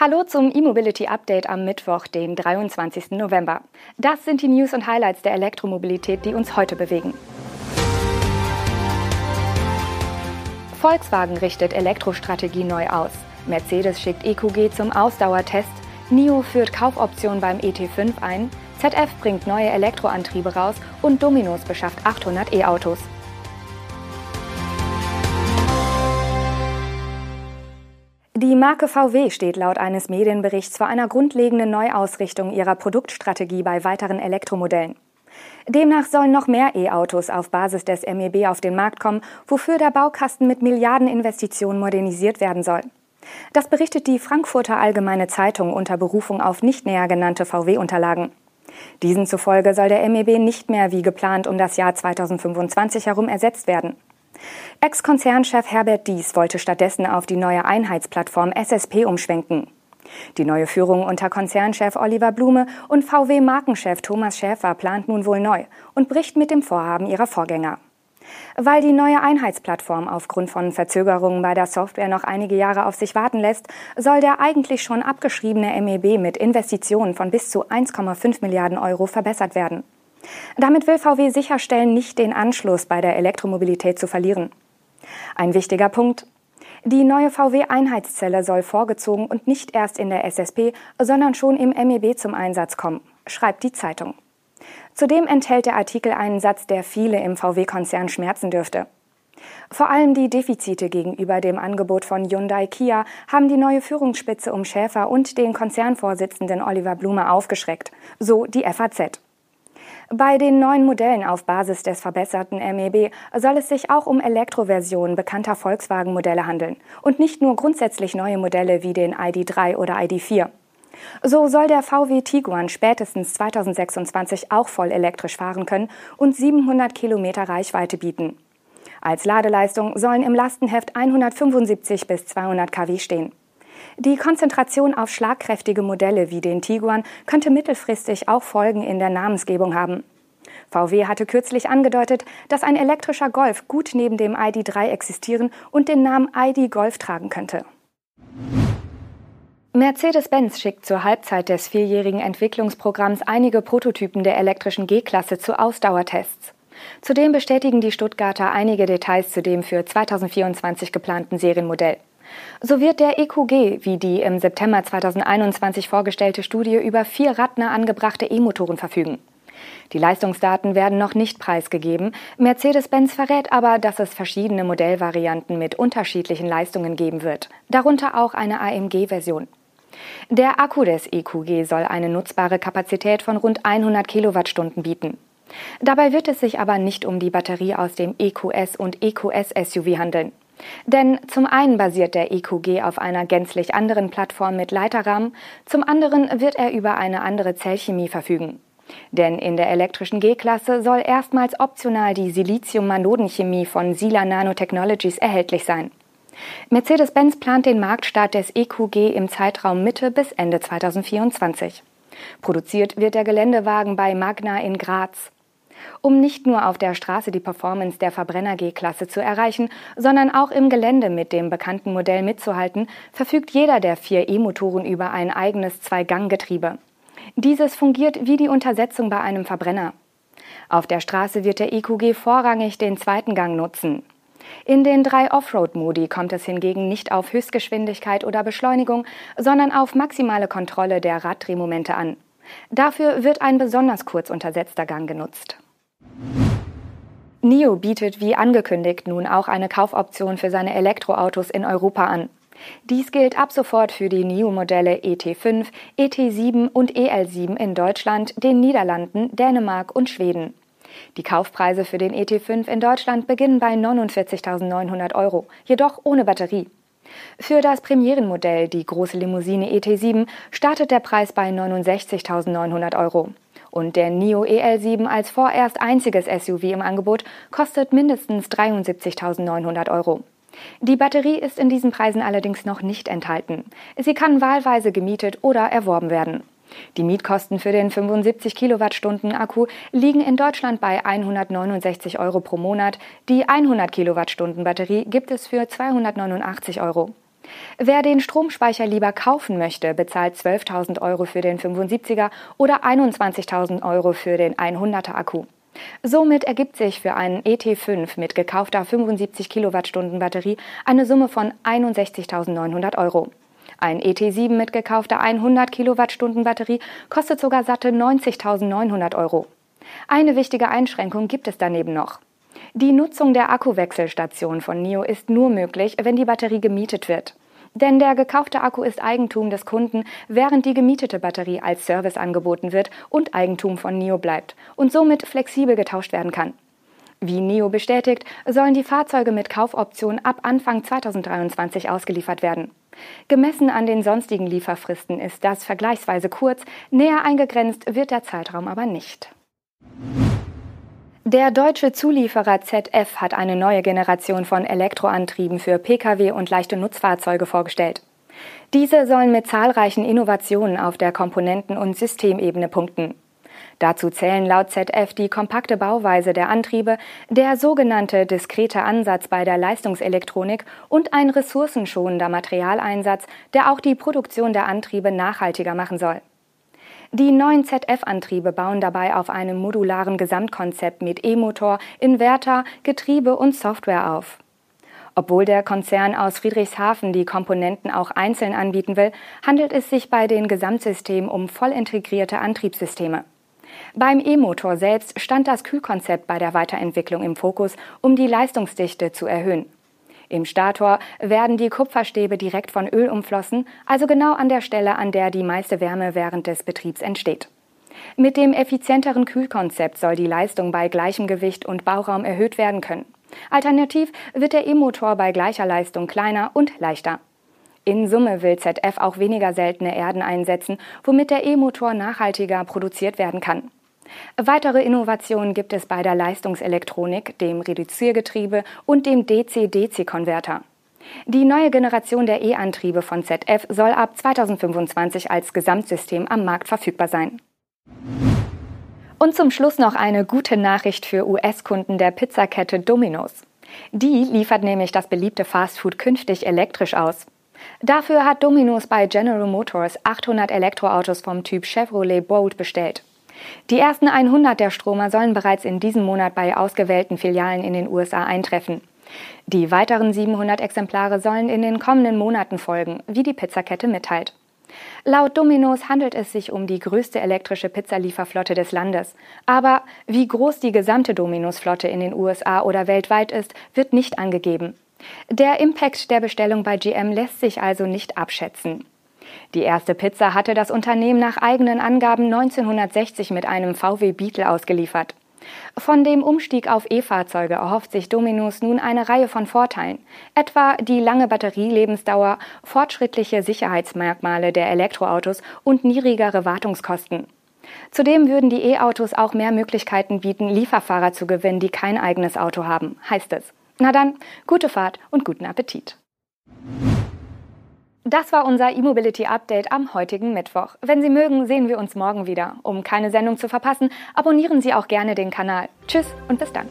Hallo zum E-Mobility Update am Mittwoch, den 23. November. Das sind die News und Highlights der Elektromobilität, die uns heute bewegen. Volkswagen richtet Elektrostrategie neu aus. Mercedes schickt EQG zum Ausdauertest. NIO führt Kaufoption beim ET5 ein. ZF bringt neue Elektroantriebe raus und Dominos beschafft 800 E-Autos. Die Marke VW steht laut eines Medienberichts vor einer grundlegenden Neuausrichtung ihrer Produktstrategie bei weiteren Elektromodellen. Demnach sollen noch mehr E-Autos auf Basis des MEB auf den Markt kommen, wofür der Baukasten mit Milliardeninvestitionen modernisiert werden soll. Das berichtet die Frankfurter Allgemeine Zeitung unter Berufung auf nicht näher genannte VW-Unterlagen. Diesen zufolge soll der MEB nicht mehr wie geplant um das Jahr 2025 herum ersetzt werden. Ex-Konzernchef Herbert Dies wollte stattdessen auf die neue Einheitsplattform SSP umschwenken. Die neue Führung unter Konzernchef Oliver Blume und VW-Markenchef Thomas Schäfer plant nun wohl neu und bricht mit dem Vorhaben ihrer Vorgänger. Weil die neue Einheitsplattform aufgrund von Verzögerungen bei der Software noch einige Jahre auf sich warten lässt, soll der eigentlich schon abgeschriebene MEB mit Investitionen von bis zu 1,5 Milliarden Euro verbessert werden. Damit will VW sicherstellen, nicht den Anschluss bei der Elektromobilität zu verlieren. Ein wichtiger Punkt. Die neue VW-Einheitszelle soll vorgezogen und nicht erst in der SSP, sondern schon im MEB zum Einsatz kommen, schreibt die Zeitung. Zudem enthält der Artikel einen Satz, der viele im VW-Konzern schmerzen dürfte. Vor allem die Defizite gegenüber dem Angebot von Hyundai Kia haben die neue Führungsspitze um Schäfer und den Konzernvorsitzenden Oliver Blume aufgeschreckt, so die FAZ. Bei den neuen Modellen auf Basis des verbesserten MEB soll es sich auch um Elektroversionen bekannter Volkswagen-Modelle handeln und nicht nur grundsätzlich neue Modelle wie den ID3 oder ID4. So soll der VW Tiguan spätestens 2026 auch voll elektrisch fahren können und 700 Kilometer Reichweite bieten. Als Ladeleistung sollen im Lastenheft 175 bis 200 kW stehen. Die Konzentration auf schlagkräftige Modelle wie den Tiguan könnte mittelfristig auch Folgen in der Namensgebung haben. VW hatte kürzlich angedeutet, dass ein elektrischer Golf gut neben dem ID3 existieren und den Namen ID Golf tragen könnte. Mercedes-Benz schickt zur Halbzeit des vierjährigen Entwicklungsprogramms einige Prototypen der elektrischen G-Klasse zu Ausdauertests. Zudem bestätigen die Stuttgarter einige Details zu dem für 2024 geplanten Serienmodell. So wird der EQG, wie die im September 2021 vorgestellte Studie, über vier Radner angebrachte E-Motoren verfügen. Die Leistungsdaten werden noch nicht preisgegeben. Mercedes-Benz verrät aber, dass es verschiedene Modellvarianten mit unterschiedlichen Leistungen geben wird, darunter auch eine AMG-Version. Der Akku des EQG soll eine nutzbare Kapazität von rund 100 Kilowattstunden bieten. Dabei wird es sich aber nicht um die Batterie aus dem EQS und EQS SUV handeln. Denn zum einen basiert der EQG auf einer gänzlich anderen Plattform mit Leiterrahmen, zum anderen wird er über eine andere Zellchemie verfügen. Denn in der elektrischen G-Klasse soll erstmals optional die Silizium-Manodenchemie von Sila Nanotechnologies erhältlich sein. Mercedes-Benz plant den Marktstart des EQG im Zeitraum Mitte bis Ende 2024. Produziert wird der Geländewagen bei Magna in Graz. Um nicht nur auf der Straße die Performance der Verbrenner G-Klasse zu erreichen, sondern auch im Gelände mit dem bekannten Modell mitzuhalten, verfügt jeder der vier E-Motoren über ein eigenes Zwei-Gang-Getriebe. Dieses fungiert wie die Untersetzung bei einem Verbrenner. Auf der Straße wird der EQG vorrangig den zweiten Gang nutzen. In den drei Offroad-Modi kommt es hingegen nicht auf Höchstgeschwindigkeit oder Beschleunigung, sondern auf maximale Kontrolle der Raddrehmomente an. Dafür wird ein besonders kurz untersetzter Gang genutzt. NIO bietet wie angekündigt nun auch eine Kaufoption für seine Elektroautos in Europa an. Dies gilt ab sofort für die NIO-Modelle ET5, ET7 und EL7 in Deutschland, den Niederlanden, Dänemark und Schweden. Die Kaufpreise für den ET5 in Deutschland beginnen bei 49.900 Euro, jedoch ohne Batterie. Für das Premierenmodell, die große Limousine ET7, startet der Preis bei 69.900 Euro. Und der NIO EL7 als vorerst einziges SUV im Angebot kostet mindestens 73.900 Euro. Die Batterie ist in diesen Preisen allerdings noch nicht enthalten. Sie kann wahlweise gemietet oder erworben werden. Die Mietkosten für den 75 Kilowattstunden Akku liegen in Deutschland bei 169 Euro pro Monat. Die 100 Kilowattstunden Batterie gibt es für 289 Euro. Wer den Stromspeicher lieber kaufen möchte, bezahlt 12.000 Euro für den 75er oder 21.000 Euro für den 100er Akku. Somit ergibt sich für einen ET5 mit gekaufter 75 Kilowattstunden Batterie eine Summe von 61.900 Euro. Ein ET7 mit gekaufter 100 Kilowattstunden Batterie kostet sogar satte 90.900 Euro. Eine wichtige Einschränkung gibt es daneben noch. Die Nutzung der Akkuwechselstation von NIO ist nur möglich, wenn die Batterie gemietet wird. Denn der gekaufte Akku ist Eigentum des Kunden, während die gemietete Batterie als Service angeboten wird und Eigentum von NIO bleibt und somit flexibel getauscht werden kann. Wie NIO bestätigt, sollen die Fahrzeuge mit Kaufoption ab Anfang 2023 ausgeliefert werden. Gemessen an den sonstigen Lieferfristen ist das vergleichsweise kurz, näher eingegrenzt wird der Zeitraum aber nicht. Der deutsche Zulieferer ZF hat eine neue Generation von Elektroantrieben für Pkw und leichte Nutzfahrzeuge vorgestellt. Diese sollen mit zahlreichen Innovationen auf der Komponenten- und Systemebene punkten. Dazu zählen laut ZF die kompakte Bauweise der Antriebe, der sogenannte diskrete Ansatz bei der Leistungselektronik und ein ressourcenschonender Materialeinsatz, der auch die Produktion der Antriebe nachhaltiger machen soll. Die neuen ZF-Antriebe bauen dabei auf einem modularen Gesamtkonzept mit E-Motor, Inverter, Getriebe und Software auf. Obwohl der Konzern aus Friedrichshafen die Komponenten auch einzeln anbieten will, handelt es sich bei den Gesamtsystemen um voll integrierte Antriebssysteme. Beim E-Motor selbst stand das Kühlkonzept bei der Weiterentwicklung im Fokus, um die Leistungsdichte zu erhöhen. Im Stator werden die Kupferstäbe direkt von Öl umflossen, also genau an der Stelle, an der die meiste Wärme während des Betriebs entsteht. Mit dem effizienteren Kühlkonzept soll die Leistung bei gleichem Gewicht und Bauraum erhöht werden können. Alternativ wird der E-Motor bei gleicher Leistung kleiner und leichter. In Summe will ZF auch weniger seltene Erden einsetzen, womit der E-Motor nachhaltiger produziert werden kann. Weitere Innovationen gibt es bei der Leistungselektronik, dem Reduziergetriebe und dem DC-DC-Konverter. Die neue Generation der E-Antriebe von ZF soll ab 2025 als Gesamtsystem am Markt verfügbar sein. Und zum Schluss noch eine gute Nachricht für US-Kunden der Pizzakette Domino's. Die liefert nämlich das beliebte Fastfood künftig elektrisch aus. Dafür hat Domino's bei General Motors 800 Elektroautos vom Typ Chevrolet Bolt bestellt. Die ersten 100 der Stromer sollen bereits in diesem Monat bei ausgewählten Filialen in den USA eintreffen. Die weiteren 700 Exemplare sollen in den kommenden Monaten folgen, wie die Pizzakette mitteilt. Laut Domino's handelt es sich um die größte elektrische Pizzalieferflotte des Landes. Aber wie groß die gesamte Domino's-Flotte in den USA oder weltweit ist, wird nicht angegeben. Der Impact der Bestellung bei GM lässt sich also nicht abschätzen. Die erste Pizza hatte das Unternehmen nach eigenen Angaben 1960 mit einem VW Beetle ausgeliefert. Von dem Umstieg auf E-Fahrzeuge erhofft sich Dominus nun eine Reihe von Vorteilen, etwa die lange Batterielebensdauer, fortschrittliche Sicherheitsmerkmale der Elektroautos und niedrigere Wartungskosten. Zudem würden die E-Autos auch mehr Möglichkeiten bieten, Lieferfahrer zu gewinnen, die kein eigenes Auto haben, heißt es. Na dann, gute Fahrt und guten Appetit. Das war unser E-Mobility Update am heutigen Mittwoch. Wenn Sie mögen, sehen wir uns morgen wieder. Um keine Sendung zu verpassen, abonnieren Sie auch gerne den Kanal. Tschüss und bis dann.